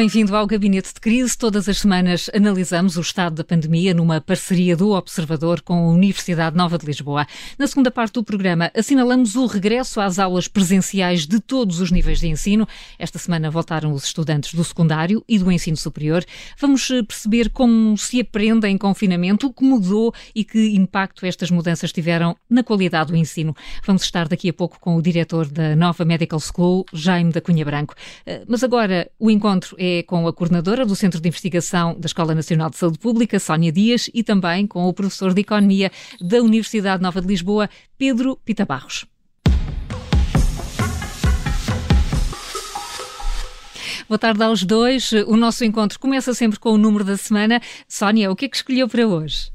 bem-vindo ao Gabinete de Crise. Todas as semanas analisamos o estado da pandemia numa parceria do Observador com a Universidade Nova de Lisboa. Na segunda parte do programa, assinalamos o regresso às aulas presenciais de todos os níveis de ensino. Esta semana voltaram os estudantes do secundário e do ensino superior. Vamos eh, perceber como se aprende em confinamento, o que mudou e que impacto estas mudanças tiveram na qualidade do ensino. Vamos estar daqui a pouco com o diretor da Nova Medical School, Jaime da Cunha Branco. Eh, mas agora o encontro é com a coordenadora do Centro de Investigação da Escola Nacional de Saúde Pública, Sónia Dias, e também com o professor de Economia da Universidade Nova de Lisboa, Pedro Pita Barros. Boa tarde aos dois. O nosso encontro começa sempre com o número da semana. Sónia, o que é que escolheu para hoje?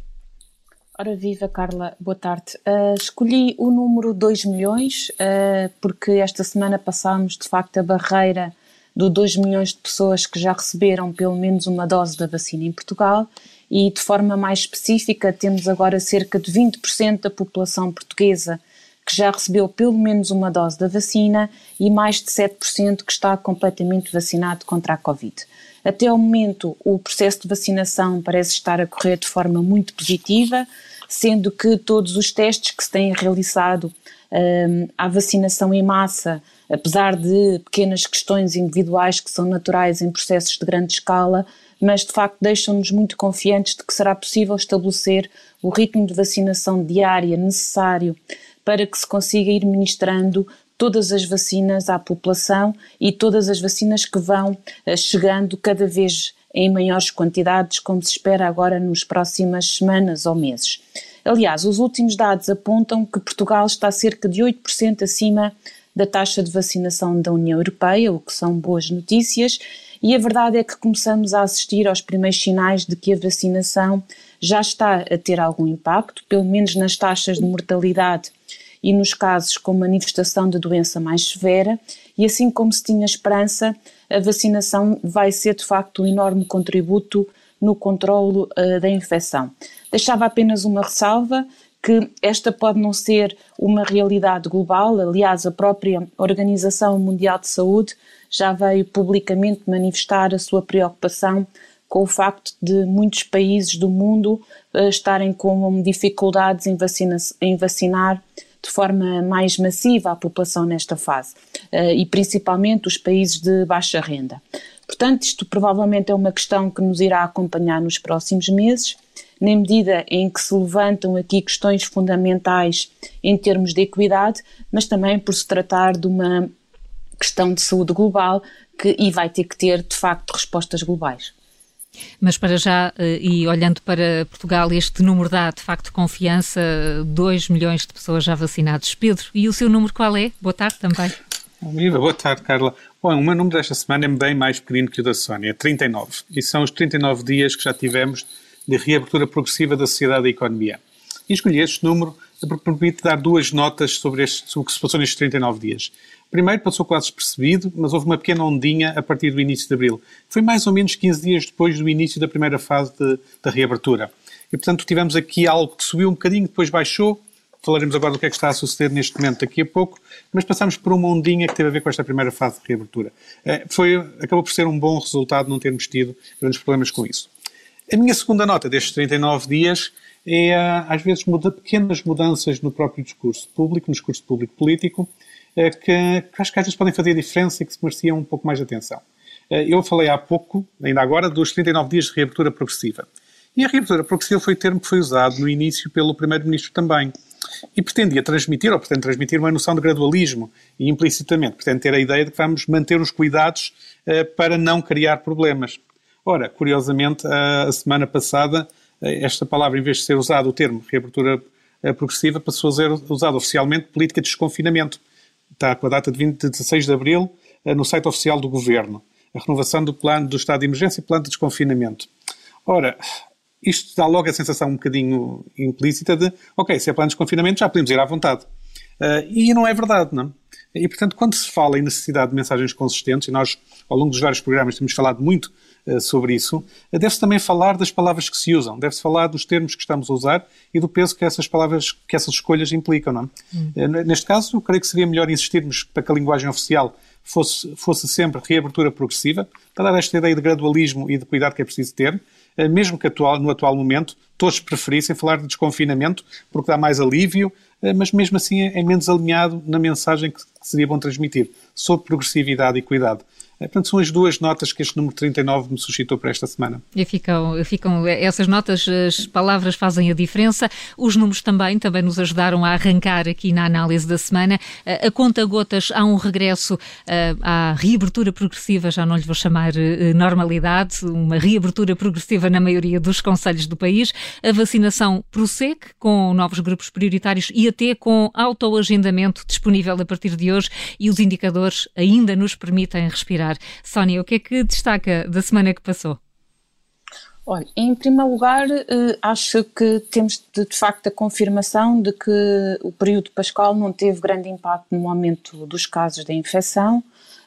Ora viva, Carla, boa tarde. Uh, escolhi o número 2 milhões uh, porque esta semana passámos de facto a barreira do 2 milhões de pessoas que já receberam pelo menos uma dose da vacina em Portugal e, de forma mais específica, temos agora cerca de 20% da população portuguesa que já recebeu pelo menos uma dose da vacina e mais de 7% que está completamente vacinado contra a Covid. Até ao momento, o processo de vacinação parece estar a correr de forma muito positiva, sendo que todos os testes que se têm realizado um, à vacinação em massa apesar de pequenas questões individuais que são naturais em processos de grande escala, mas de facto deixam-nos muito confiantes de que será possível estabelecer o ritmo de vacinação diária necessário para que se consiga ir ministrando todas as vacinas à população e todas as vacinas que vão eh, chegando cada vez em maiores quantidades, como se espera agora nas próximas semanas ou meses. Aliás, os últimos dados apontam que Portugal está cerca de 8% acima da taxa de vacinação da União Europeia, o que são boas notícias, e a verdade é que começamos a assistir aos primeiros sinais de que a vacinação já está a ter algum impacto, pelo menos nas taxas de mortalidade e nos casos com manifestação de doença mais severa, e assim como se tinha esperança, a vacinação vai ser de facto um enorme contributo no controlo uh, da infecção. Deixava apenas uma ressalva, que esta pode não ser uma realidade global, aliás, a própria Organização Mundial de Saúde já veio publicamente manifestar a sua preocupação com o facto de muitos países do mundo uh, estarem com dificuldades em, vacina, em, vacinar de forma mais massiva a população nesta fase, uh, e principalmente os países de baixa renda. Portanto, isto provavelmente é uma questão que nos irá acompanhar nos próximos meses na medida em que se levantam aqui questões fundamentais em termos de equidade, mas também por se tratar de uma questão de saúde global que, e vai ter que ter, de facto, respostas globais. Mas para já, eh, e olhando para Portugal, este número dá de facto confiança, 2 milhões de pessoas já vacinadas. Pedro, e o seu número qual é? Boa tarde também. Viva, boa tarde, Carla. Bom, o meu número desta semana é bem mais pequeno que o da Sónia, 39. E são os 39 dias que já tivemos de reabertura progressiva da sociedade e economia. E escolhi este número porque permite dar duas notas sobre, este, sobre o que se passou nestes 39 dias. Primeiro, passou quase despercebido, mas houve uma pequena ondinha a partir do início de abril. Foi mais ou menos 15 dias depois do início da primeira fase da reabertura. E, portanto, tivemos aqui algo que subiu um bocadinho, depois baixou. Falaremos agora do que é que está a suceder neste momento daqui a pouco, mas passamos por uma ondinha que teve a ver com esta primeira fase de reabertura. Eh, foi, acabou por ser um bom resultado não termos tido grandes problemas com isso. A minha segunda nota destes 39 dias é, às vezes, muda, pequenas mudanças no próprio discurso público, no discurso público-político, eh, que, que acho que às vezes podem fazer diferença e que se mereciam um pouco mais de atenção. Eh, eu falei há pouco, ainda agora, dos 39 dias de reabertura progressiva. E a reabertura progressiva foi o termo que foi usado no início pelo Primeiro-Ministro também. E pretendia transmitir, ou pretende transmitir, uma noção de gradualismo e implicitamente pretende ter a ideia de que vamos manter os cuidados uh, para não criar problemas. Ora, curiosamente, a semana passada, esta palavra, em vez de ser usado o termo reabertura eh, progressiva, passou a ser usado oficialmente política de desconfinamento. Está com a data de 20 de 16 de abril eh, no site oficial do Governo. A renovação do plano do estado de emergência e plano de desconfinamento. Ora, isto dá logo a sensação um bocadinho implícita de, ok, se é plano de desconfinamento já podemos ir à vontade. Uh, e não é verdade, não? E, portanto, quando se fala em necessidade de mensagens consistentes, e nós, ao longo dos vários programas, temos falado muito uh, sobre isso, uh, deve-se também falar das palavras que se usam, deve-se falar dos termos que estamos a usar e do peso que essas palavras, que essas escolhas implicam, não é? Hum. neste caso, eu creio que seria melhor insistirmos para que a linguagem oficial fosse, fosse sempre reabertura progressiva, para dar esta ideia de gradualismo e de cuidado que é preciso ter, mesmo que atual, no atual momento todos preferissem falar de desconfinamento porque dá mais alívio, eh, mas mesmo assim é, é menos alinhado na mensagem que seria bom transmitir sobre progressividade e cuidado. É, portanto, são as duas notas que este número 39 me suscitou para esta semana. E ficam, ficam essas notas, as palavras fazem a diferença. Os números também, também nos ajudaram a arrancar aqui na análise da semana. A conta gotas há um regresso à reabertura progressiva, já não lhe vou chamar eh, normalidade, uma reabertura progressiva na maioria dos conselhos do país. A vacinação prossegue com novos grupos prioritários e até com autoagendamento disponível a partir de hoje e os indicadores ainda nos permitem respirar Sónia, o que é que destaca da semana que passou? Olha, em primeiro lugar, eh, acho que temos de, de, facto a confirmação de que o período pascal não teve grande impacto no aumento dos casos de infecção,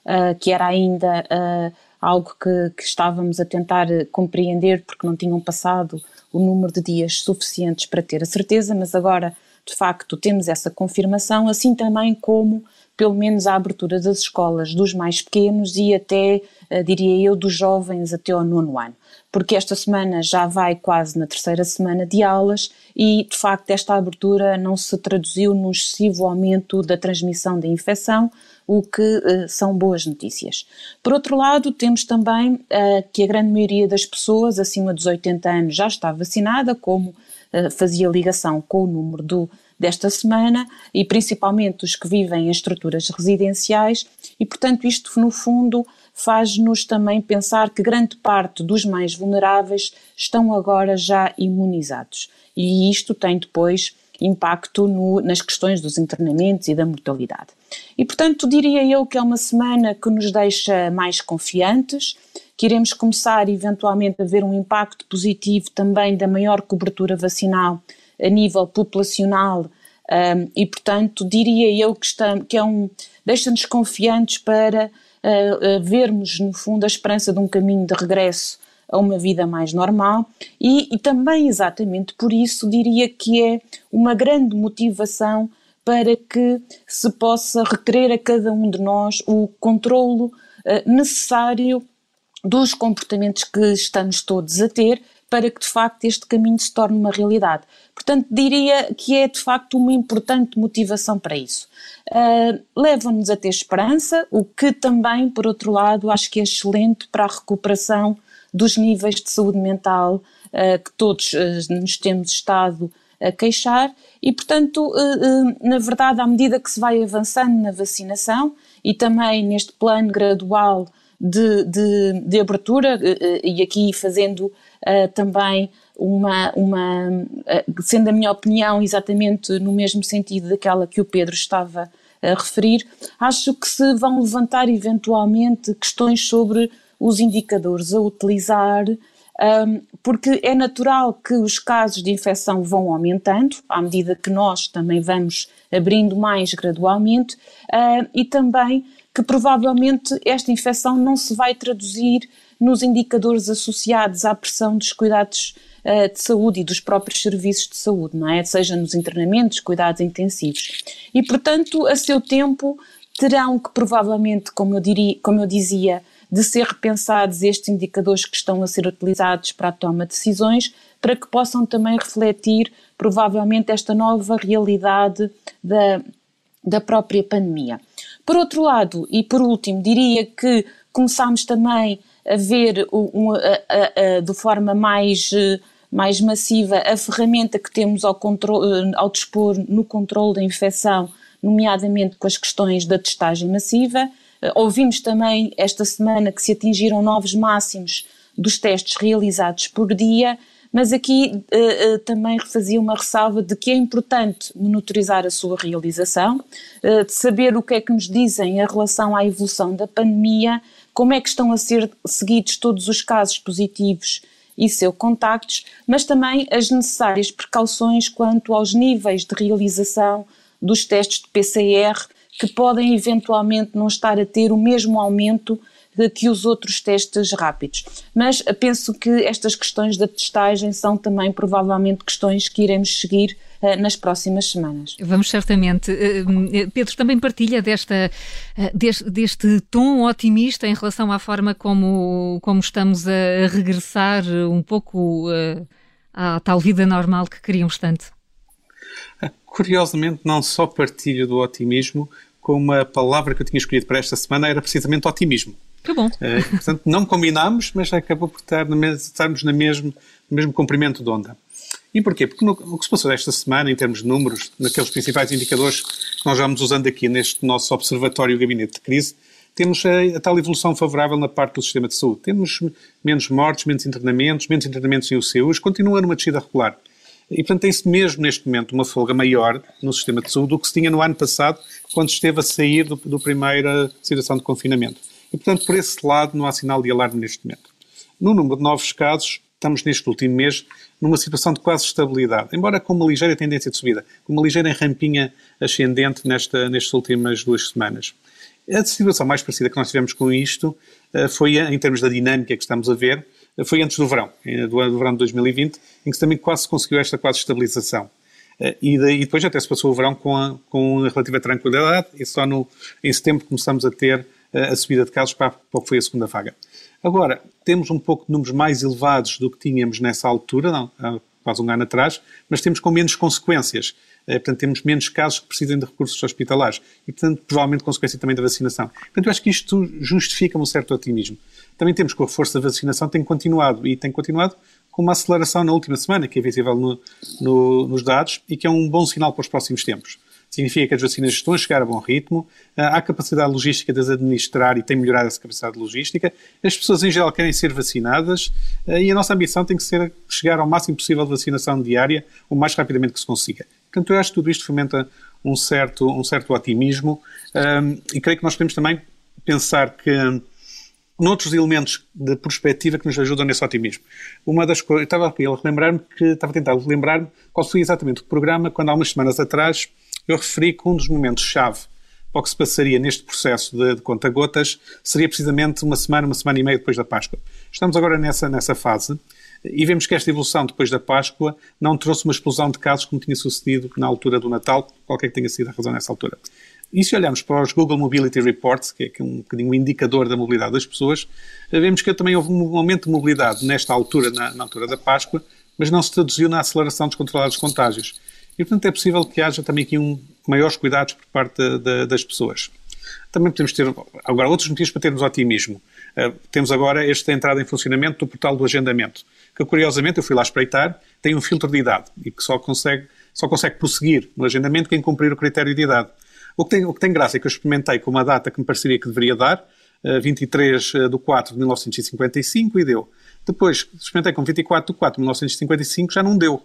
eh, que era ainda eh, algo que, que estávamos a tentar compreender porque não tinham passado o número de dias suficientes para ter a certeza, mas agora de facto temos essa confirmação, assim também como pelo menos a abertura das escolas dos mais pequenos e até, eh, diria eu, dos jovens até ao nono ano. Porque esta semana já vai quase na terceira semana de aulas e, de facto, esta abertura não se traduziu no excessivo aumento da transmissão da infecção, o que uh, são boas notícias. Por outro lado, temos também uh, que a grande maioria das pessoas acima dos 80 anos já está vacinada, como uh, fazia ligação com o número do desta semana e principalmente os que vivem em estruturas residenciais, e portanto, isto no fundo faz-nos também pensar que grande parte dos mais vulneráveis estão agora já imunizados. E isto tem depois impacto no, nas questões dos internamentos e da mortalidade. E, portanto, diria eu que é uma semana que nos deixa mais confiantes, que iremos começar eventualmente a ver um impacto positivo também da maior cobertura vacinal a nível populacional um, e, portanto, diria eu que, que é um, deixa-nos confiantes para uh, uh, vermos, no fundo, a esperança de um caminho de regresso a uma vida mais normal. E, e, também exatamente por isso diria que é uma grande motivação para que se possa requerer a cada um de nós o controlo uh, necessário dos comportamentos que estamos todos a ter para que de facto este caminho se torne uma realidade. Portanto, diria que é de facto uma importante motivação para isso. Uh, Leva-nos a ter esperança, o que também, por outro lado, acho que é excelente para a recuperação dos níveis de saúde mental uh, que todos uh, nos temos estado a queixar e, portanto, na verdade, à medida que se vai avançando na vacinação e também neste plano gradual de, de, de abertura, e aqui fazendo uh, também uma, uma uh, sendo a minha opinião exatamente no mesmo sentido daquela que o Pedro estava a referir, acho que se vão levantar eventualmente questões sobre os indicadores a utilizar, um, porque é natural que os casos de infecção vão aumentando, à medida que nós também vamos abrindo mais gradualmente, uh, e também que provavelmente esta infecção não se vai traduzir nos indicadores associados à pressão dos cuidados uh, de saúde e dos próprios serviços de saúde, não é? Seja nos internamentos, cuidados intensivos. E, portanto, a seu tempo terão que provavelmente, como eu, diria, como eu dizia, de ser repensados estes indicadores que estão a ser utilizados para a toma de decisões, para que possam também refletir provavelmente esta nova realidade da, da própria pandemia. Por outro lado, e por último, diria que começámos também a ver um, a, a, a, de forma mais, mais massiva a ferramenta que temos ao, controle, ao dispor no controle da infecção, nomeadamente com as questões da testagem massiva. Ouvimos também esta semana que se atingiram novos máximos dos testes realizados por dia, mas aqui uh, uh, também refazia uma ressalva de que é importante monitorizar a sua realização, uh, de saber o que é que nos dizem em relação à evolução da pandemia, como é que estão a ser seguidos todos os casos positivos e seus contactos, mas também as necessárias precauções quanto aos níveis de realização dos testes de PCR, que podem eventualmente não estar a ter o mesmo aumento de que os outros testes rápidos. Mas penso que estas questões da testagem são também provavelmente questões que iremos seguir uh, nas próximas semanas. Vamos certamente. Uh, Pedro também partilha desta, deste, deste, tom otimista em relação à forma como, como estamos a regressar um pouco à tal vida normal que queríamos tanto. Curiosamente, não só partilho do otimismo, como a palavra que eu tinha escolhido para esta semana era precisamente otimismo. Que bom. Uh, portanto, não combinámos, mas acabou por estar na estarmos no mesmo, no mesmo comprimento de onda. E porquê? Porque no, o que se passou esta semana, em termos de números, naqueles principais indicadores que nós vamos usando aqui neste nosso observatório Gabinete de Crise, temos a, a, tal evolução favorável na parte do sistema de saúde. Temos menos mortes, menos internamentos, menos internamentos em UCUs, continua numa descida regular. E, portanto, tem-se mesmo neste momento uma folga maior no sistema de saúde do que se tinha no ano passado, quando esteve a sair do, do primeira situação de confinamento. E, portanto, por esse lado, não há sinal de alarme neste momento. No número de novos casos, estamos neste último mês numa situação de quase estabilidade, embora com uma ligeira tendência de subida, com uma ligeira rampinha ascendente nesta, nestas últimas duas semanas. A situação mais parecida que nós tivemos com isto eh, foi, em termos da dinâmica que estamos a ver, foi antes do verão, eh, do, verão de 2020, em que se também quase conseguiu esta quase estabilização. Eh, e, daí, depois até se passou o verão com, a, com relativa tranquilidade e só no, em setembro começamos a ter a, eh, a subida de casos para, para o que foi a segunda vaga. Agora, temos um pouco de números mais elevados do que tínhamos nessa altura, não, há quase um ano atrás, mas temos com menos consequências. portanto, temos menos casos que precisem de recursos hospitalares e, portanto, provavelmente consequência também da vacinação. Portanto, eu acho que isto justifica um certo otimismo. Também temos que a força da vacinação tem continuado e tem continuado com uma aceleração na última semana, que é visível no, no, nos dados e que é um bom sinal para os próximos tempos. Significa que as vacinas estão a chegar a bom ritmo, ah, há capacidade logística de as administrar e tem melhorado essa capacidade logística, as pessoas em geral querem ser vacinadas ah, e a nossa ambição tem que ser chegar ao máximo possível de vacinação diária o mais rapidamente que se consiga. Portanto, eu acho que tudo isto fomenta um certo, um certo otimismo ah, e creio que nós podemos também pensar que noutros elementos de perspectiva que nos ajudam nesse otimismo. Uma das coisas, estava aqui a relembrar-me que, estava a tentar lembrar-me qual foi exatamente o programa, quando há umas semanas atrás eu referi que um dos momentos-chave para o que se passaria neste processo de, de conta-gotas seria precisamente uma semana, uma semana e meia depois da Páscoa. Estamos agora nessa, nessa fase e vemos que esta evolução depois da Páscoa não trouxe uma explosão de casos como tinha sucedido na altura do Natal, qualquer que tenha sido a razão nessa altura. E se olharmos para os Google Mobility Reports, que é um bocadinho um indicador da mobilidade das pessoas, vemos que também houve um aumento de mobilidade nesta altura, na, na altura da Páscoa, mas não se traduziu na aceleração dos contágios. E, portanto, é possível que haja também aqui um, maiores cuidados por parte de, de, das pessoas. Também podemos ter agora outros motivos para termos otimismo. Uh, temos agora esta entrada em funcionamento do portal do agendamento, que curiosamente eu fui lá espreitar, tem um filtro de idade e que só consegue, só consegue prosseguir no agendamento quem cumprir o critério de idade. O que, tem, o que tem graça é que eu experimentei com uma data que me pareceria que deveria dar, uh, 23 de 4 de 1955, e deu. Depois, experimentei com 24 de 4 de 1955, já não deu.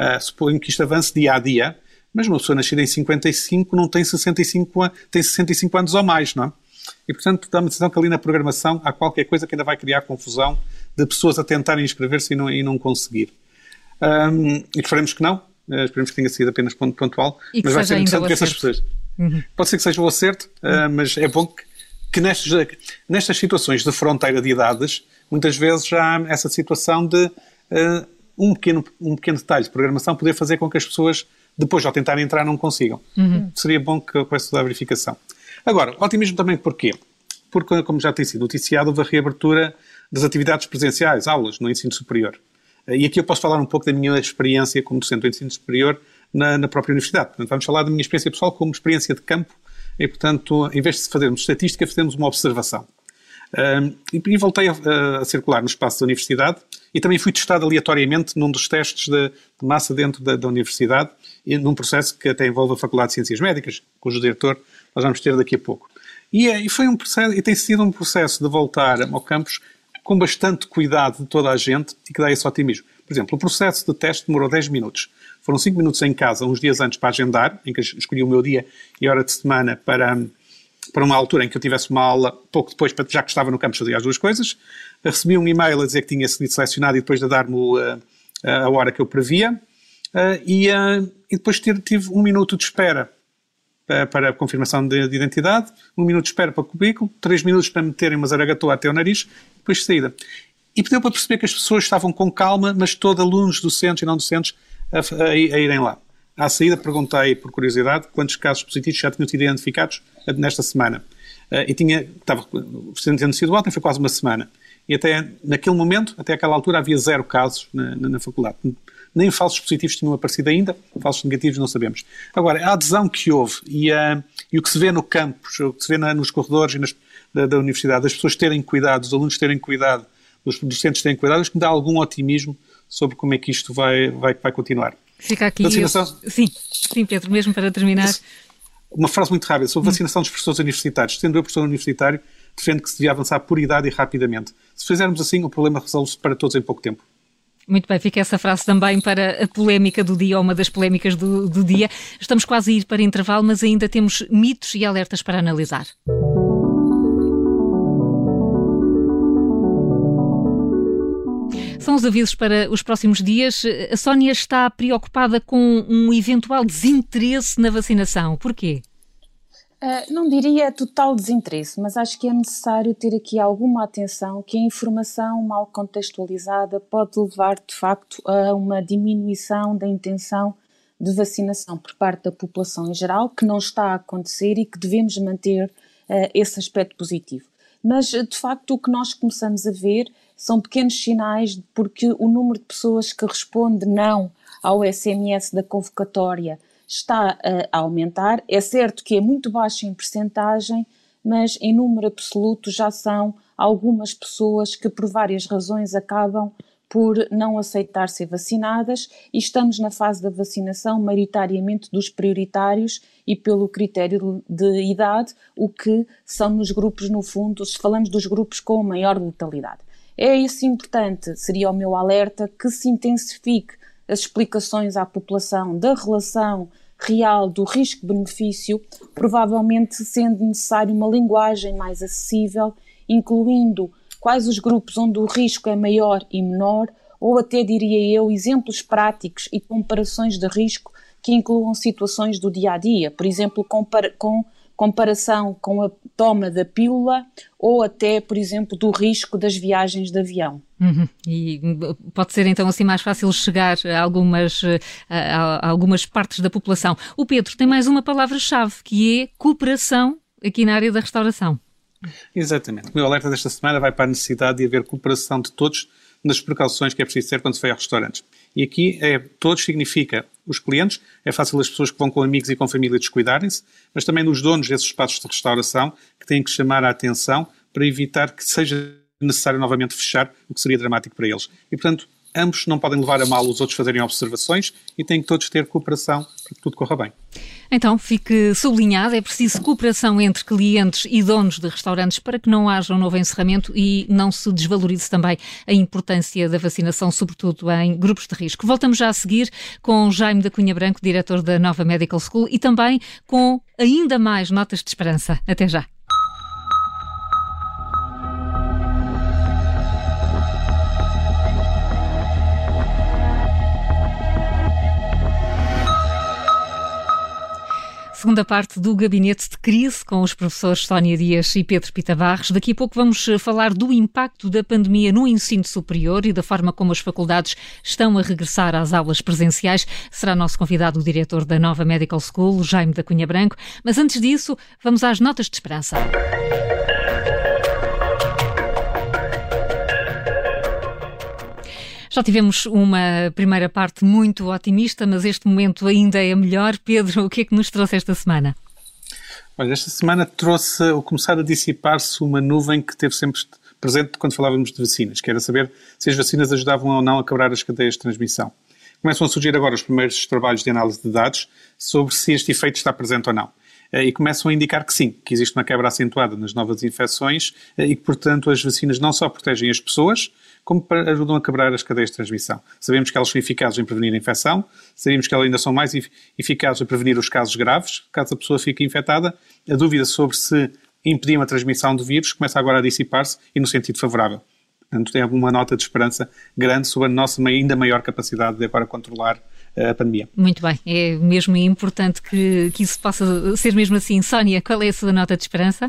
Uh, suponho que isto avance dia a dia, mas uma pessoa nascida em 55 não tem 65, tem 65 anos ou mais, não é? E, portanto, dá-me a decisão que ali na programação há qualquer coisa que ainda vai criar confusão de pessoas a tentarem inscrever-se e não, e não conseguir. Um, e esperemos que não, uh, esperemos que tenha sido apenas ponto pontual, mas vai ser interessante que essas pessoas. Uhum. Pode ser que seja o acerto, uh, mas é bom que, que nestas, nestas situações de fronteira de idades, muitas vezes já há essa situação de uh, um, pequeno, um pequeno detalhe de programação poder fazer com que as pessoas, depois ao tentarem entrar, não consigam. Uhum. Seria bom que houvesse toda a verificação. Agora, otimismo também porquê? Porque, como já tem sido noticiado, houve a reabertura das atividades presenciais, aulas no ensino superior. Uh, e aqui eu posso falar um pouco da minha experiência como docente do ensino superior na, na própria universidade. Portanto, vamos falar da minha experiência pessoal como experiência de campo e, portanto, em vez de fazermos estatística, fazemos uma observação. Um, e, e, voltei a, a, circular no espaço da universidade e também fui testado aleatoriamente num dos testes de, massa dentro da, da, universidade e num processo que até envolve a Faculdade de Ciências Médicas, cujo diretor nós vamos ter daqui a pouco. E, é, e foi um processo, e tem sido um processo de voltar ao campus com bastante cuidado de toda a gente e que dá esse otimismo. Por exemplo, o processo de teste demorou 10 minutos. Foram 5 minutos em casa, uns dias antes para agendar, em que escolhi o meu dia e hora de semana para, para uma altura em que eu tivesse uma aula, pouco depois, já que estava no campus, fazia as duas coisas. Recebi um e-mail a dizer que tinha sido selecionado e depois de dar-me a, a hora que eu previa. E, e depois tive um minuto de espera para, confirmação de, de, identidade, um minuto de espera para o cubículo, três minutos para meterem uma zaragatua até o nariz, depois de saída. E deu para perceber que as pessoas estavam com calma, mas todos alunos docentes e não docentes a, a, a irem lá. À saída perguntei, por curiosidade, quantos casos positivos já tinham sido identificados nesta semana. Uh, e tinha, estava, tendo sido ontem, foi quase uma semana. E até naquele momento, até aquela altura, havia zero casos na, na, na faculdade. Nem falsos positivos tinham aparecido ainda, falsos negativos não sabemos. Agora, a adesão que houve e, uh, e o que se vê no campus, o que se vê na, nos corredores nas, da, da, universidade, as pessoas terem cuidado, os alunos terem cuidado, os docentes terem cuidado, acho que me dá algum otimismo sobre como é que isto vai, vai, vai continuar. Fica aqui. Vacinação... Sim, sim, Pedro, mesmo para terminar. Uma frase muito rápida sobre vacinação dos professores universitários. Sendo eu professor universitário, defendo que se devia avançar por idade e rapidamente. Se fizermos assim, o problema resolve-se para todos em pouco tempo. Muito bem, fica essa frase também para a polémica do dia, ou uma das polémicas do, do dia. Estamos quase a ir para intervalo, mas ainda temos mitos e alertas para analisar. São os avisos para os próximos dias. A Sónia está preocupada com um eventual desinteresse na vacinação. Porquê? Uh, não diria total desinteresse, mas acho que é necessário ter aqui alguma atenção que a informação mal contextualizada pode levar de facto a uma diminuição da intenção de vacinação por parte da população em geral, que não está a acontecer e que devemos manter uh, esse aspecto positivo. Mas de facto o que nós começamos a ver são pequenos sinais porque o número de pessoas que responde não ao SMS da convocatória está a aumentar. É certo que é muito baixo em percentagem, mas em número absoluto já são algumas pessoas que por várias razões acabam por não aceitar ser vacinadas e estamos na fase da vacinação maioritariamente dos prioritários e pelo critério de idade, o que são nos grupos, no fundo, se falamos dos grupos com maior letalidade. É isso importante, seria o meu alerta, que se intensifique as explicações à população da relação real do risco-benefício, provavelmente sendo necessário uma linguagem mais acessível, incluindo quais os grupos onde o risco é maior e menor, ou até diria eu, exemplos práticos e comparações de risco que incluam situações do dia a dia, por exemplo, com comparação com a toma da pílula ou até, por exemplo, do risco das viagens de avião. Uhum. E pode ser então assim mais fácil chegar a algumas, a, a algumas partes da população. O Pedro tem mais uma palavra-chave que é cooperação aqui na área da restauração. Exatamente. O meu alerta desta semana vai para a necessidade de haver cooperação de todos nas precauções que é preciso ter quando se vai a restaurantes. E aqui é, todos significa os clientes, é fácil as pessoas que vão com amigos e com família descuidarem-se, mas também os donos desses espaços de restauração que têm que chamar a atenção para evitar que seja necessário novamente fechar, o que seria dramático para eles. E, portanto, ambos não podem levar a mal os outros fazerem observações e têm que todos ter cooperação para que tudo corra bem. Então, fique sublinhado, é preciso cooperação entre clientes e donos de restaurantes para que não haja um novo encerramento e não se desvalorize também a importância da vacinação, sobretudo em grupos de risco. Voltamos já a seguir com Jaime da Cunha Branco, diretor da Nova Medical School, e também com ainda mais notas de esperança. Até já. Segunda parte do Gabinete de Crise com os professores Sónia Dias e Pedro Pita Barros. Daqui a pouco vamos eh, falar do impacto da pandemia no ensino superior e da forma como as faculdades estão a regressar às aulas presenciais. Será nosso convidado o diretor da nova Medical School, Jaime da Cunha Branco. Mas antes disso, vamos às notas de esperança. Já tivemos uma primeira parte muito otimista, mas este momento ainda é melhor. Pedro, o que é que nos trouxe esta semana? Olha, esta semana trouxe o começar a dissipar-se uma nuvem que teve sempre presente quando falávamos de vacinas, que era saber se as vacinas ajudavam ou não a quebrar as cadeias de transmissão. Começam a surgir agora os primeiros trabalhos de análise de dados sobre se este efeito está presente ou não. Eh, e começam a indicar que sim, que existe uma quebra acentuada nas novas infecções eh, e que, portanto, as vacinas não só protegem as pessoas, como ajudam a quebrar as cadeias de transmissão. Sabemos que elas são eficazes em prevenir a infecção, sabemos que elas ainda são mais eficazes a prevenir os casos graves, caso a pessoa fique infectada. A dúvida sobre se impediam a transmissão do vírus começa agora a dissipar-se e no sentido favorável. Portanto, tem alguma nota de esperança grande sobre a nossa ainda maior capacidade de agora controlar a pandemia. Muito bem, é mesmo importante que, que isso possa ser mesmo assim. Sónia, qual é a sua nota de esperança?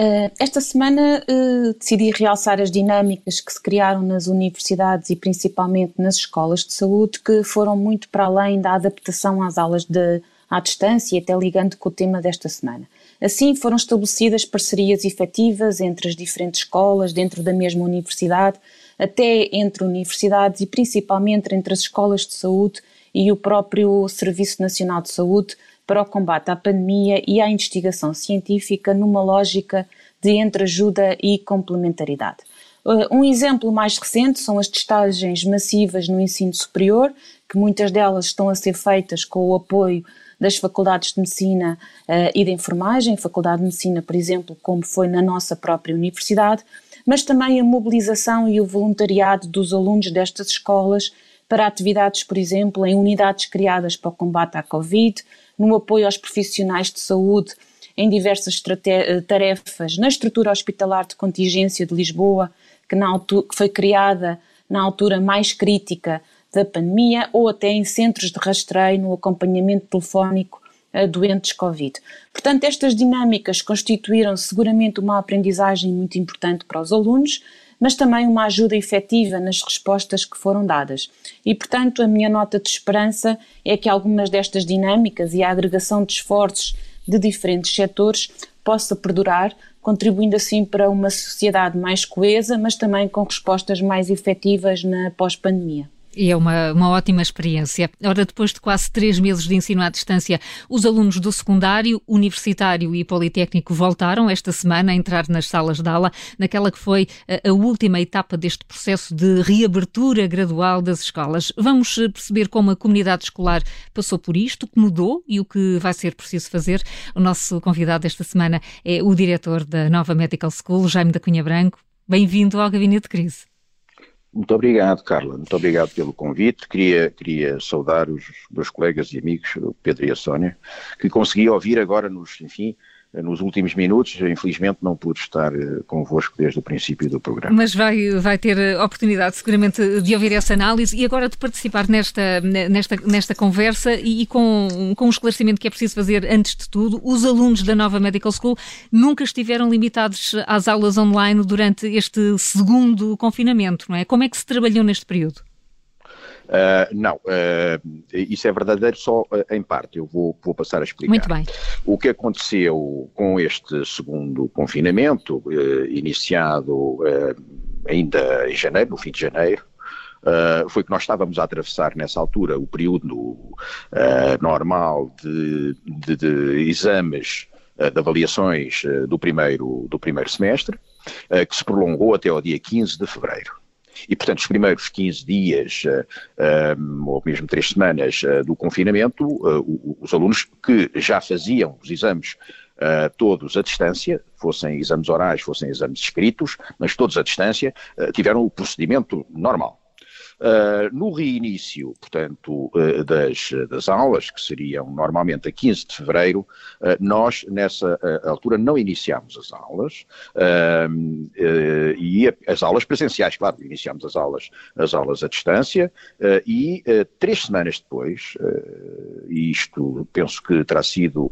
Uh, esta semana uh, decidi realçar as dinâmicas que se criaram nas universidades e principalmente nas escolas de saúde, que foram muito para além da adaptação às aulas de, à distância e até ligando com o tema desta semana. Assim, foram estabelecidas parcerias efetivas entre as diferentes escolas dentro da mesma universidade, até entre universidades e principalmente entre as escolas de saúde e o próprio Serviço Nacional de Saúde para o combate à pandemia e à investigação científica numa lógica de entreajuda e complementaridade. Uh, um exemplo mais recente são as testagens massivas no ensino superior, que muitas delas estão a ser feitas com o apoio das faculdades de medicina uh, e de enfermagem, Faculdade de Medicina, por exemplo, como foi na nossa própria universidade, mas também a mobilização e o voluntariado dos alunos destas escolas para atividades, por exemplo, em unidades criadas para o combate à Covid, no apoio aos profissionais de saúde em diversas tarefas na estrutura hospitalar de contingência de Lisboa, que, altura, que foi criada na altura mais crítica da pandemia, ou até em centros de rastreio no acompanhamento telefónico a doentes Covid. Portanto, estas dinâmicas constituíram seguramente uma aprendizagem muito importante para os alunos, mas também uma ajuda efetiva nas respostas que foram dadas. E, portanto, a minha nota de esperança é que algumas destas dinâmicas e a agregação de esforços de diferentes setores possa perdurar, contribuindo assim para uma sociedade mais coesa, mas também com respostas mais efetivas na pós-pandemia. E é uma, uma ótima experiência. Ora, depois de quase três meses de ensino à distância, os alunos do secundário, universitário e politécnico voltaram esta semana a entrar nas salas de aula, naquela que foi a, a última etapa deste processo de reabertura gradual das escolas. Vamos eh, perceber como a comunidade escolar passou por isto, o que mudou e o que vai ser preciso fazer. O nosso convidado esta semana é o diretor da Nova Medical School, Jaime da Cunha Branco. Bem-vindo ao Gabinete de Crise. Muito obrigado, Carla. Muito obrigado pelo convite. Queria, queria saudar os meus colegas e amigos, o Pedro e a Sónia, que consegui ouvir agora nos, enfim, nos últimos minutos. Infelizmente não pude estar eh, convosco desde o princípio do programa. Mas vai, vai ter a oportunidade seguramente de ouvir essa análise e agora de participar nesta, nesta, nesta conversa e, e com, com um esclarecimento que é preciso fazer antes de tudo. Os alunos da nova Medical School nunca estiveram limitados às aulas online durante este segundo confinamento, não é? Como é que se trabalhou neste período? Uh, não, uh, isso é verdadeiro só uh, em parte, eu vou, vou, passar a explicar. Muito bem. O que aconteceu com este segundo confinamento, iniciado ainda em janeiro, no fim de janeiro, foi que nós estávamos a atravessar nessa altura o período normal de, de, de exames de avaliações do primeiro, do primeiro semestre, que se prolongou até ao dia 15 de fevereiro. E, portanto, os primeiros 15 dias, uh, ou mesmo três semanas uh, do confinamento, uh, os alunos que já faziam os exames todos à distância, fossem exames orais, fossem exames escritos, mas todos à distância, tiveram o procedimento normal. Uh, no reinício, portanto, uh, das, das aulas, que seriam normalmente a 15 de fevereiro, uh, nós, nessa altura, não iniciámos as aulas, e as aulas presenciais, claro, iniciámos as aulas, as aulas à distância, e três semanas depois, e isto penso que terá sido,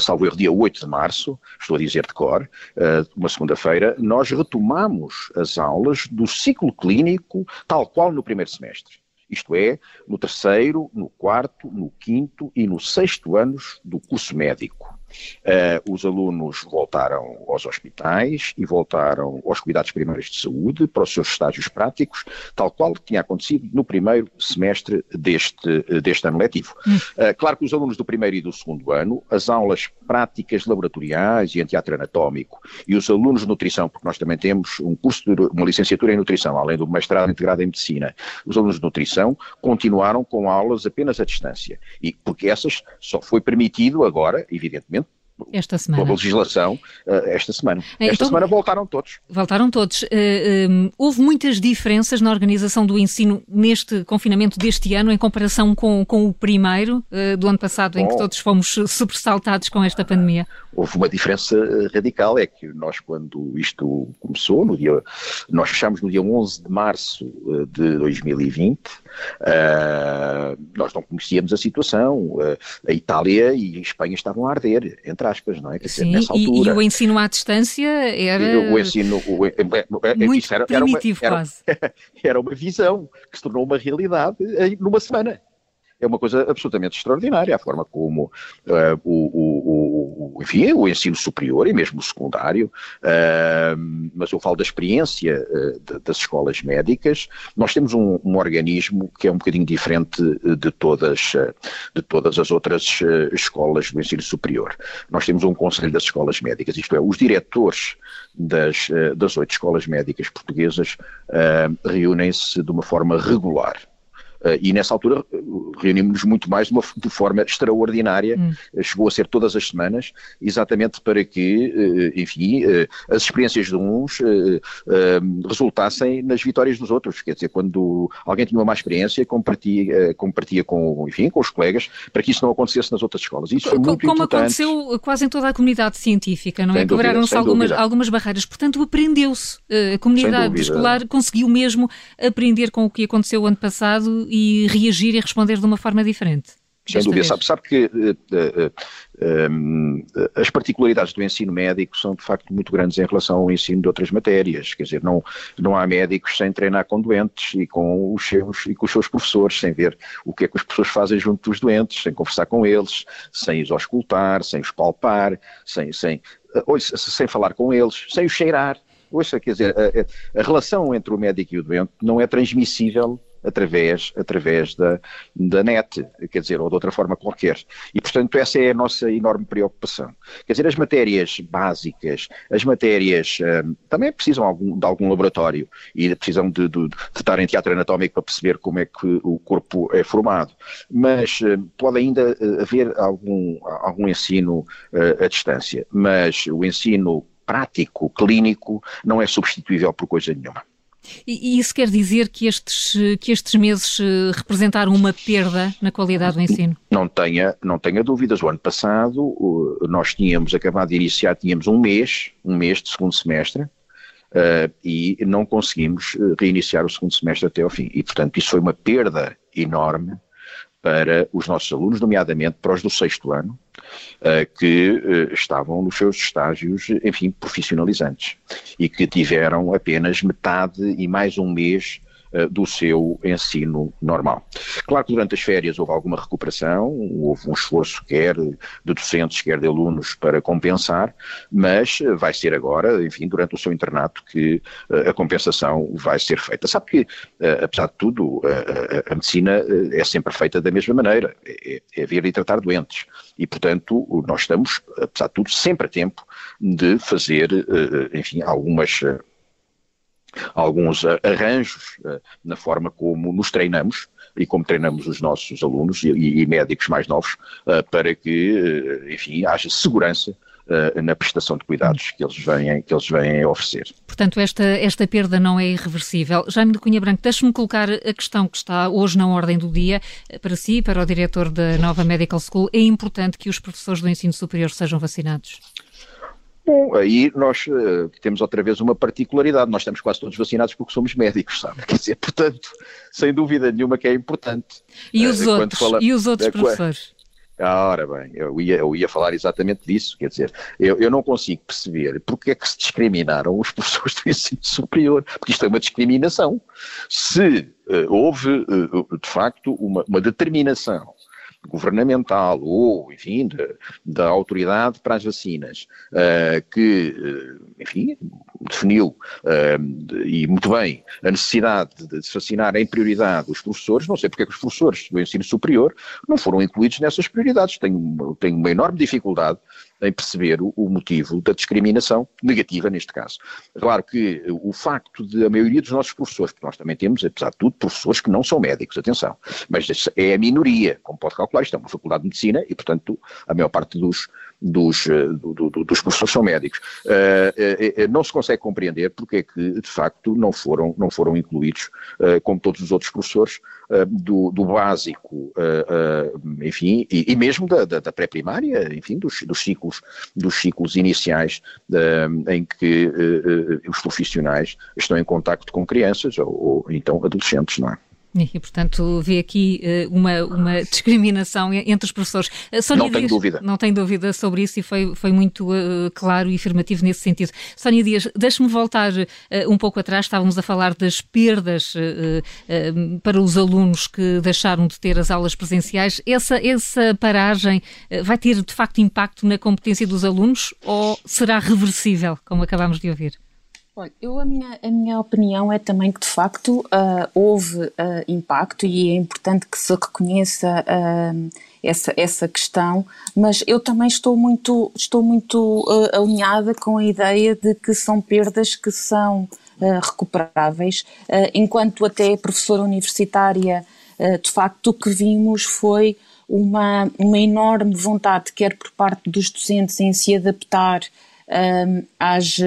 salvo erro, dia 8 de março, estou a dizer de cor, uma segunda-feira, nós retomamos as aulas do ciclo clínico, tal qual no primeiro primeiro semestre. Isto é, no terceiro, no quarto, no quinto e no sexto anos do curso médico. Uh, os alunos voltaram aos hospitais e voltaram aos cuidados primários de saúde para os seus estágios práticos, tal qual tinha acontecido no primeiro semestre deste, deste ano letivo. Uh, claro que os alunos do primeiro e do segundo ano, as aulas práticas laboratoriais e em teatro anatómico e os alunos de nutrição, porque nós também temos um curso, de, uma licenciatura em nutrição, além do mestrado integrado em medicina, os alunos de nutrição continuaram com aulas apenas à distância, e porque essas só foi permitido agora, evidentemente, esta semana. A legislação uh, esta semana. Esta então, semana voltaram todos. Voltaram todos. Eh, um, houve muitas diferenças na organização do ensino neste confinamento deste ano em comparação com, com o primeiro do ano passado, Bom, em que todos fomos sobressaltados com esta pandemia? Houve uma diferença radical, é que nós quando isto começou, no dia, nós fechamos no dia 11 de março de 2020, nós não conhecíamos a situação, a Itália e a Espanha estavam a arder, entre aspas, não é? Quer Sim, nessa altura. E, o ensino à distância era... O ensino... O, Muito era, primitivo era uma, quase. Era, era uma visão que se tornou uma realidade numa semana é uma coisa absolutamente extraordinária, a forma como uh, o, o, o, enfim, o ensino superior e mesmo o secundário, uh, mas eu falo da experiência uh, de, das escolas médicas, nós temos um, um, organismo que é um bocadinho diferente de todas, de todas as outras escolas do ensino superior. Nós temos um Conselho das Escolas Médicas, isto é, os diretores das, das oito escolas médicas portuguesas reúnem-se de uma forma regular. Uh, e nessa altura eh, reunimos-nos muito mais de, uma, de forma extraordinária, hum. uh, chegou a ser todas as semanas, exatamente para que, enfim, as experiências de uns resultassem nas vitórias dos outros. Quer dizer, quando alguém tinha uma má experiência, compartia, compartia com, enfim, com os colegas, para que isso não acontecesse nas outras escolas. Isso foi muito Como importante. aconteceu quase em toda a comunidade científica, não é? Quebraram-se algumas, algumas barreiras, portanto aprendeu-se. A comunidade escolar conseguiu mesmo aprender com o que aconteceu o ano passado e reagir e responder de uma forma diferente. Sem dúvida, sabe, sabe que uh, uh, uh, as particularidades do ensino médico são de facto muito grandes em relação ao ensino de outras matérias, quer dizer, não, não há médicos sem treinar com doentes e com, os seus, e com os seus professores, sem ver o que é que as pessoas fazem junto dos doentes, sem conversar com eles, sem os auscultar, sem os palpar, sem, sem, sem falar com eles, sem os cheirar. Ouça, quer dizer, a, a relação entre o médico e o doente não é transmissível através, através da, da net, quer dizer, ou de outra forma qualquer. E, portanto, essa é a nossa enorme preocupação. Quer dizer, as matérias básicas, as matérias hum, também precisam algum, de algum laboratório e precisam de, de, de, estar em teatro anatómico para perceber como é que o corpo é formado, mas hum, pode ainda eh, haver algum, algum ensino uh, à distância, mas o ensino prático, clínico, não é substituível por coisa nenhuma. E, isso quer dizer que estes, que estes meses eh, representaram uma perda na qualidade do ensino? Não tenha, não tenha dúvidas. O ano passado nós tínhamos acabado de iniciar, tínhamos um mês, um mês de segundo semestre, uh, e não conseguimos eh, reiniciar o segundo semestre até ao fim. E, portanto, isso foi uma perda enorme para os nossos alunos, nomeadamente para os do sexto ano, uh, que uh, estavam nos seus estágios, enfim, profissionalizantes e que tiveram apenas metade e mais um mês eh, do seu ensino normal. Claro que durante as férias houve alguma recuperação, houve um esforço quer de docentes, quer de alunos para compensar, mas eh, vai ser agora, enfim, durante o seu internato que eh, a compensação vai ser feita. Sabe que, apesar de tudo, a, medicina é sempre feita da mesma maneira, é, é ver e tratar doentes. E, portanto, nós estamos, apesar de tudo, sempre a tempo de fazer, enfim, algumas alguns arranjos eh, na forma como nos treinamos e como treinamos os nossos alunos e, e médicos mais novos eh, para que, eh, enfim, haja segurança na prestação de cuidados que eles vêm, que eles vêm oferecer. Portanto, esta, esta perda não é irreversível. Jaime de Cunha Branco, deixe-me colocar a questão que está hoje na ordem do dia. Para si, para o diretor da nova Medical School, é importante que os professores do ensino superior sejam vacinados? Bom, aí nós uh, temos outra vez uma particularidade, nós estamos quase todos vacinados porque somos médicos, sabe? Quer dizer, portanto, sem dúvida nenhuma que é importante. E os uh, outros, fala, e os outros uh, professores? Ah, ora bem, eu ia, eu ia falar exatamente disso, quer dizer, eu, eu não consigo perceber porque é que se discriminaram os professores do ensino superior, porque isto é uma discriminação. Se houve, de facto, uma, uma determinação governamental ou, enfim, da autoridade para as vacinas, uh, que, uh, enfim, definiu, uh, e muito bem, a necessidade de, se vacinar em prioridade os professores, não sei porque é que os professores do ensino superior não foram incluídos nessas prioridades. Tenho, tenho uma enorme dificuldade em perceber o, o, motivo da discriminação negativa neste caso. Claro que o facto de a maioria dos nossos professores, porque nós também temos, apesar de tudo, professores que não são médicos, atenção, mas é a minoria, como pode calcular, isto é uma faculdade de medicina e, portanto, a maior parte dos, dos, eh, do, do, dos professores são médicos. Uh, uh, não se consegue compreender porque é que, de facto, não foram, não foram incluídos, como todos os outros professores, do, do, básico, enfim, e, e, mesmo da, da, da pré-primária, enfim, dos, dos, ciclos, dos ciclos iniciais em que os profissionais estão em contacto com crianças ou, ou então adolescentes, não é? E, portanto, vê aqui uh, uma, uma discriminação entre os professores. Uh, Sónia não Dias, tenho dúvida. Não tenho dúvida sobre isso e foi, foi muito uh, claro e afirmativo nesse sentido. Sónia Dias, deixe-me voltar um pouco atrás. Estávamos a falar das perdas para os alunos que deixaram de ter as aulas presenciais. Essa, essa paragem vai ter, de facto, impacto na competência dos alunos ou será reversível, como acabámos de ouvir? Olha, eu, a, minha, a minha opinião é também que de facto uh, houve uh, impacto e é importante que se reconheça uh, essa, essa questão, mas eu também estou muito, estou muito alinhada com a ideia de que são perdas que são recuperáveis, enquanto até professora universitária, de facto o que vimos foi uma, uma enorme vontade, quer por parte dos docentes em se adaptar às,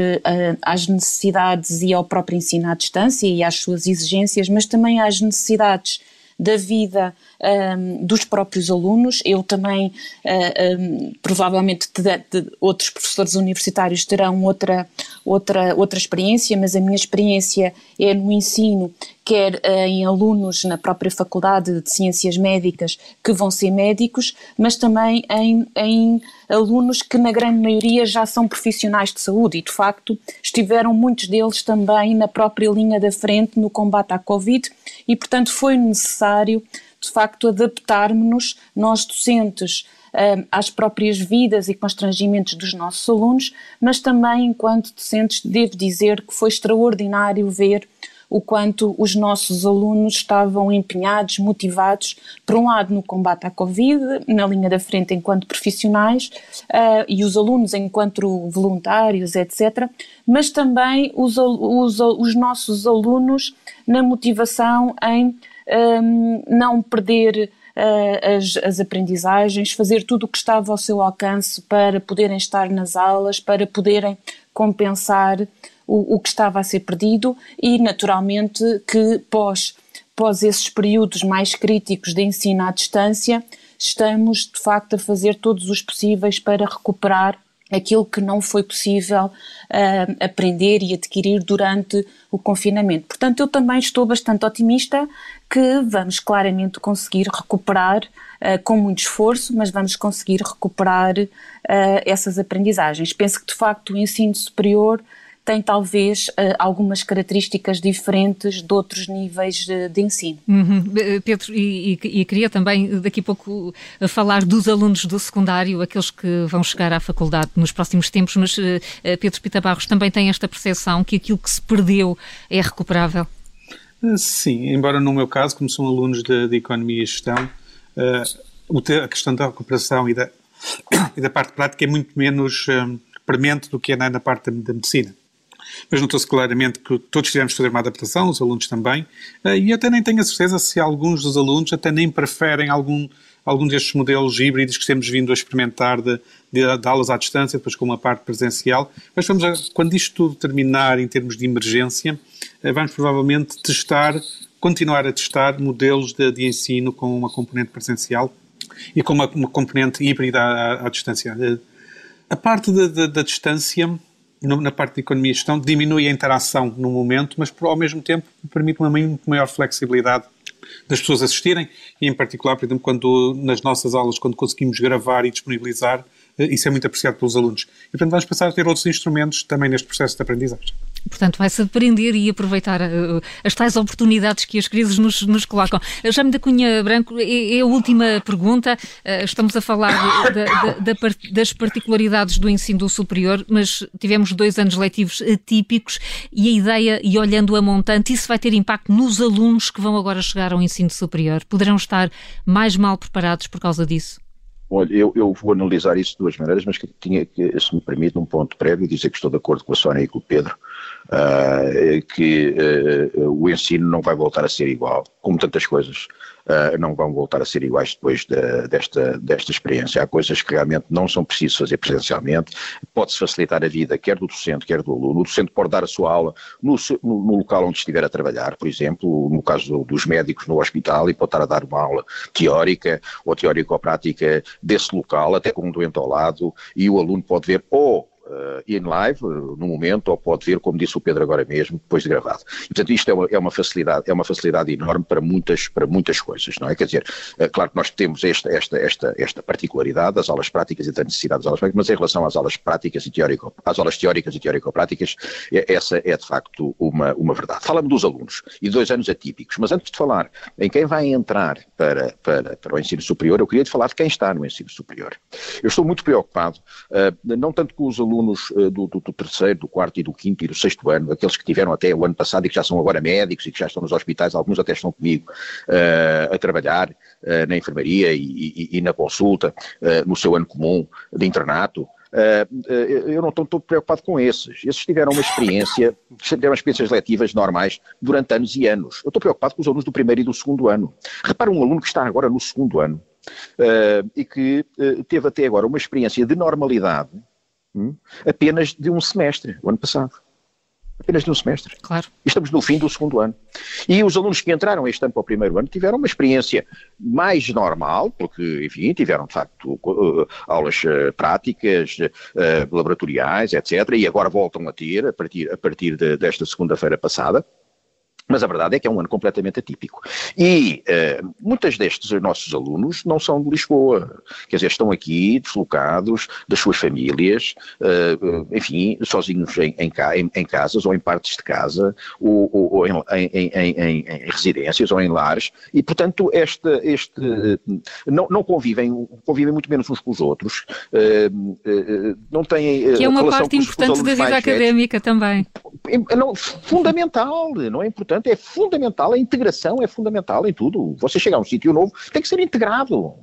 às necessidades e ao próprio ensino à distância e às suas exigências, mas também às necessidades da vida um, dos próprios alunos. Eu também, uh, ah, um, provavelmente, outros professores universitários terão outra, outra, outra experiência, mas a minha experiência é no ensino, quer uh, em alunos na própria Faculdade de Ciências Médicas que vão ser médicos, mas também em, em alunos que, na grande maioria, já são profissionais de saúde. E, de facto, estiveram muitos deles também na própria linha da frente no combate à Covid. E, portanto, foi necessário, de facto, adaptarmos-nos, nós docentes, hum, às próprias vidas e constrangimentos dos nossos alunos, mas também, enquanto docentes, devo dizer que foi extraordinário ver o quanto os nossos alunos estavam empenhados, motivados, por um lado no combate à Covid, na linha da frente enquanto profissionais, uh, e os alunos enquanto voluntários, etc., mas também os, os, os nossos alunos na motivação em um, não perder uh, as, as, aprendizagens, fazer tudo o que estava ao seu alcance para poderem estar nas aulas, para poderem compensar o, o que estava a ser perdido e, naturalmente, que pós, pós esses períodos mais críticos de ensino à distância, estamos de facto a fazer todos os possíveis para recuperar aquilo que não foi possível uh, aprender e adquirir durante o confinamento. Portanto, eu também estou bastante otimista que vamos claramente conseguir recuperar, uh, com muito esforço, mas vamos conseguir recuperar uh, essas aprendizagens. Penso que, de facto, o ensino superior tem talvez uh, algumas características diferentes de outros níveis de, de ensino. Uhum. Eh, Pedro, e, e, e, queria também daqui a pouco eh, falar dos alunos do secundário, aqueles que vão chegar à faculdade nos próximos tempos, mas Pedro Pita Barros também tem esta percepção que aquilo que se perdeu é recuperável? Sim, embora no meu caso, como são alunos de, de Economia e Gestão, a questão da recuperação e da, e da parte prática é muito menos premente do que é na, parte da medicina mas notou-se claramente que todos tivemos de fazer uma adaptação, os alunos também, eh, e até nem tenho a certeza se alguns dos alunos até nem preferem algum, algum destes modelos híbridos que temos vindo a experimentar de, de, de aulas à distância, depois com uma parte presencial, mas vamos, a, quando isto tudo terminar em termos de emergência, eh, vamos provavelmente testar, continuar a testar modelos de, de ensino com uma componente presencial e com uma, uma componente híbrida à, à distância. Eh, a parte da, da distância na parte de economia e gestão, diminui a interação no momento, mas ao mesmo tempo permite uma muito maior flexibilidade das pessoas assistirem e em particular, por exemplo, quando nas nossas aulas, quando conseguimos gravar e disponibilizar, eh, isso é muito apreciado pelos alunos. E portanto vamos passar a ter outros instrumentos também neste processo de aprendizagem. Portanto, vai-se aprender e aproveitar uh, as tais oportunidades que as crises nos, nos colocam. Jaime da Cunha Branco, é, é a última pergunta. Uh, estamos a falar das particularidades do ensino superior, mas tivemos dois anos letivos atípicos e a ideia, e olhando a montante, isso vai ter impacto nos alunos que vão agora chegar ao ensino superior. Poderão estar mais mal preparados por causa disso? Olha, eu, eu, vou analisar isso de duas maneiras, mas que tinha que, se me permite, um ponto prévio, dizer que estou de acordo com a Sónia e com o Pedro, uh, que uh, o ensino não vai voltar a ser igual, como tantas coisas uh, não vão voltar a ser iguais depois de, desta, desta experiência. Há coisas que realmente não são preciso fazer presencialmente, pode-se facilitar a vida quer do docente, quer do aluno. O docente pode dar a sua aula no, no, local onde estiver a trabalhar, por exemplo, no caso dos médicos no hospital, e pode estar a dar uma aula teórica ou teórico-prática desse local, até com um doente ao lado, e o aluno pode ver ou uh, in live, uh, no momento, ou pode ver, como disse o Pedro agora mesmo, depois de gravado. E, portanto, isto é uma, é uma, facilidade, é uma facilidade enorme para muitas, para muitas coisas, não é? Quer dizer, uh, claro que nós temos esta, esta, esta, esta particularidade das aulas práticas e da necessidade das aulas práticas, mas em relação às aulas práticas e teórico, às aulas teóricas e teórico-práticas, é, essa é de facto uma, uma verdade. Fala-me dos alunos e dois anos atípicos, mas antes de falar em quem vai entrar para, para, para o ensino superior, eu queria te falar de quem está no ensino superior. Eu estou muito preocupado, uh, não tanto com os alunos uh, do, do, do, terceiro, do quarto e do quinto e do sexto ano, aqueles que tiveram até o ano passado e que já são agora médicos e que já estão nos hospitais, alguns até estão comigo uh, a trabalhar na enfermaria e, e, e na consulta, no seu ano comum de internato. Uh, eu não estou, preocupado com esses. Esses tiveram uma experiência, tiveram experiências letivas normais durante anos e anos. Eu estou preocupado com os alunos do primeiro e do segundo ano. Repara um aluno que está agora no segundo ano, uh, e que uh, teve até agora uma experiência de normalidade um, apenas de um semestre, o ano passado. Apenas de um semestre. Claro. Estamos no fim do segundo ano. E os alunos que entraram este ano para o primeiro ano tiveram uma experiência mais normal, porque, enfim, tiveram de facto uh, aulas uh, práticas, uh, laboratoriais, etc. E agora voltam a ter, a partir, a partir de, desta segunda-feira passada. Mas a verdade é que é um ano completamente atípico. E uh, muitos destes nossos alunos não são de Lisboa. Quer dizer, estão aqui deslocados das suas famílias, uh, enfim, sozinhos em, em, em, em, casas ou em partes de casa, ou, ou, ou em, residências ou em lares. E, portanto, este, este, não, não convivem, convivem muito menos uns com os outros. Uh, não têm. que é uma parte importante da vida académica também. Não, fundamental, não é importante Portanto, é fundamental, a integração é fundamental em tudo. Você chegar a um sítio novo, tem que ser integrado.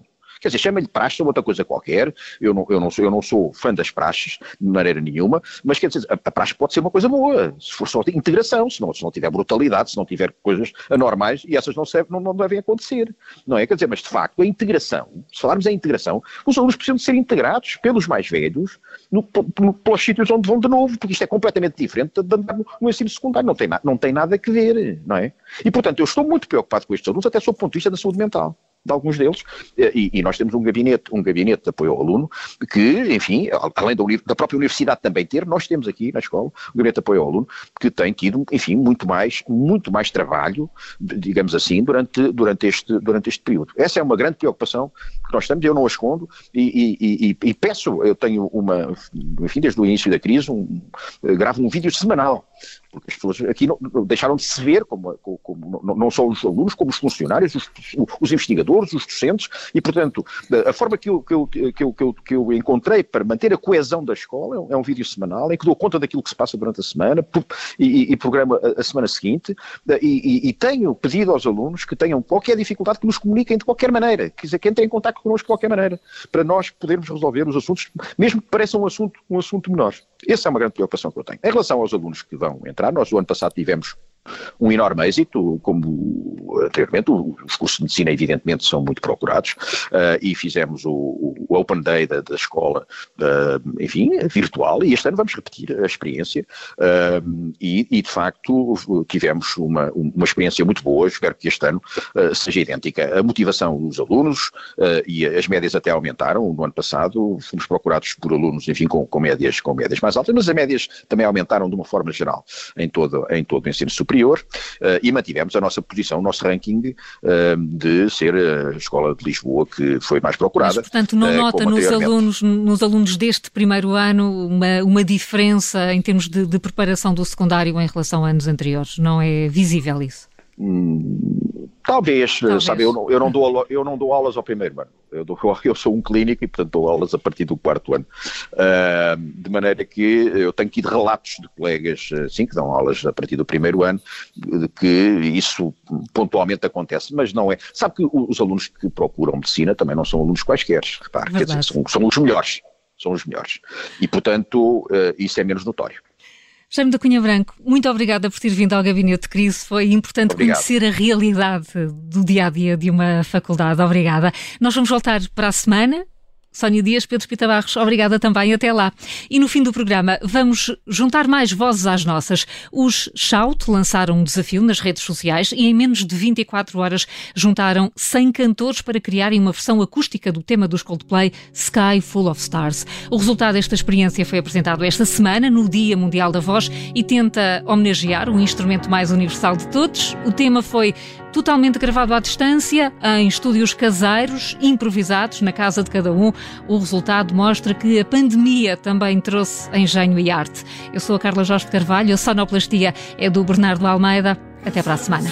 Quer dizer, chama-lhe praxe ou outra coisa qualquer. Eu não, eu, não sou, eu não sou fã das praxes, de maneira nenhuma, mas quer dizer, a, a praxe pode ser uma coisa boa, se for só integração, se não, se não tiver brutalidade, se não tiver coisas anormais, e essas não, serve, não, não devem acontecer. Não é? Quer dizer, mas de facto, a integração, se falarmos em integração, os alunos precisam de ser integrados pelos mais velhos no, no, pelos sítios onde vão de novo, porque isto é completamente diferente de andar no, no ensino secundário, não tem, não tem nada a ver, não é? E portanto, eu estou muito preocupado com estes alunos, até sob o ponto de vista da saúde mental de alguns deles, eh, e, e, nós temos um gabinete, um gabinete de apoio ao aluno, que, enfim, além da, da, própria universidade também ter, nós temos aqui na escola um gabinete de apoio ao aluno, que tem tido, enfim, muito mais, muito mais trabalho, digamos assim, durante, durante, este, durante este período. Essa é uma grande preocupação que nós temos, eu não a escondo, e, e, e peço, eu tenho uma, enfim, desde o início da crise, um, gravo um vídeo semanal porque as pessoas aqui não, deixaram de se ver como, como, como, não só os alunos, como os funcionários, os, os, investigadores, os docentes, e portanto a forma que eu, que, eu, que, eu, que, eu, que eu encontrei para manter a coesão da escola é um, é um, vídeo semanal em que dou conta daquilo que se passa durante a semana e, e programa a, a, semana seguinte e, e, tenho pedido aos alunos que tenham qualquer dificuldade que nos comuniquem de qualquer maneira, quer dizer, que entrem em contato connosco de qualquer maneira, para nós podermos resolver os assuntos, mesmo que pareçam um assunto, um assunto menor. Essa é uma grande preocupação que eu tenho. Em relação aos alunos que vão entrar, nós o ano passado tivemos um enorme êxito, como anteriormente, os cursos de medicina evidentemente são muito procurados, uh, e fizemos o, o, Open Day da, da escola, uh, enfim, virtual, e este ano vamos repetir a experiência, uh, e, e, de facto tivemos uma, uma experiência muito boa, espero que este ano seja idêntica. A motivação dos alunos e as médias até aumentaram, no ano passado fomos procurados por alunos, enfim, com, com, médias, com médias mais altas, mas as médias também aumentaram de uma forma geral em todo, em todo o ensino superior superior uh, e mantivemos a nossa posição, o nosso ranking uh, de ser a escola de Lisboa que foi mais procurada. Mas, portanto, não uh, nota nos alunos, nos alunos deste primeiro ano uma, uma diferença em termos de, de preparação do secundário em relação a anos anteriores? Não é visível isso? Hum, talvez, talvez, sabe, eu não, eu, não dou, eu não dou aulas ao primeiro ano. Eu, dou, eu sou um clínico e, portanto, dou aulas a partir do quarto ano. Uh, de maneira que eu tenho tido relatos de colegas, sim, que dão aulas a partir do primeiro ano, de que isso pontualmente acontece, mas não é. Sabe que os alunos que procuram medicina também não são alunos quaisquer, repare, quer dizer, são, são os melhores. São os melhores. E, portanto, uh, isso é menos notório. Jaime da Cunha Branco, muito obrigada por ter vindo ao Gabinete de Crise. Foi importante Obrigado. conhecer a realidade do dia a dia de uma faculdade. Obrigada. Nós vamos voltar para a semana Sónia Dias, Pedro Pita Barros, obrigada também. Até lá. E no fim do programa, vamos juntar mais vozes às nossas. Os Shout lançaram um desafio nas redes sociais e em menos de 24 horas juntaram 100 cantores para criarem uma versão acústica do tema dos Coldplay Sky Full of Stars. O resultado desta experiência foi apresentado esta semana no Dia Mundial da Voz e tenta homenagear o instrumento mais universal de todos. O tema foi totalmente gravado à distância, em estúdios caseiros, improvisados na casa de cada um. O resultado mostra que a pandemia também trouxe engenho e arte. Eu sou a Carla Jorge Carvalho, a sonoplastia é do Bernardo Almeida. Até para a semana.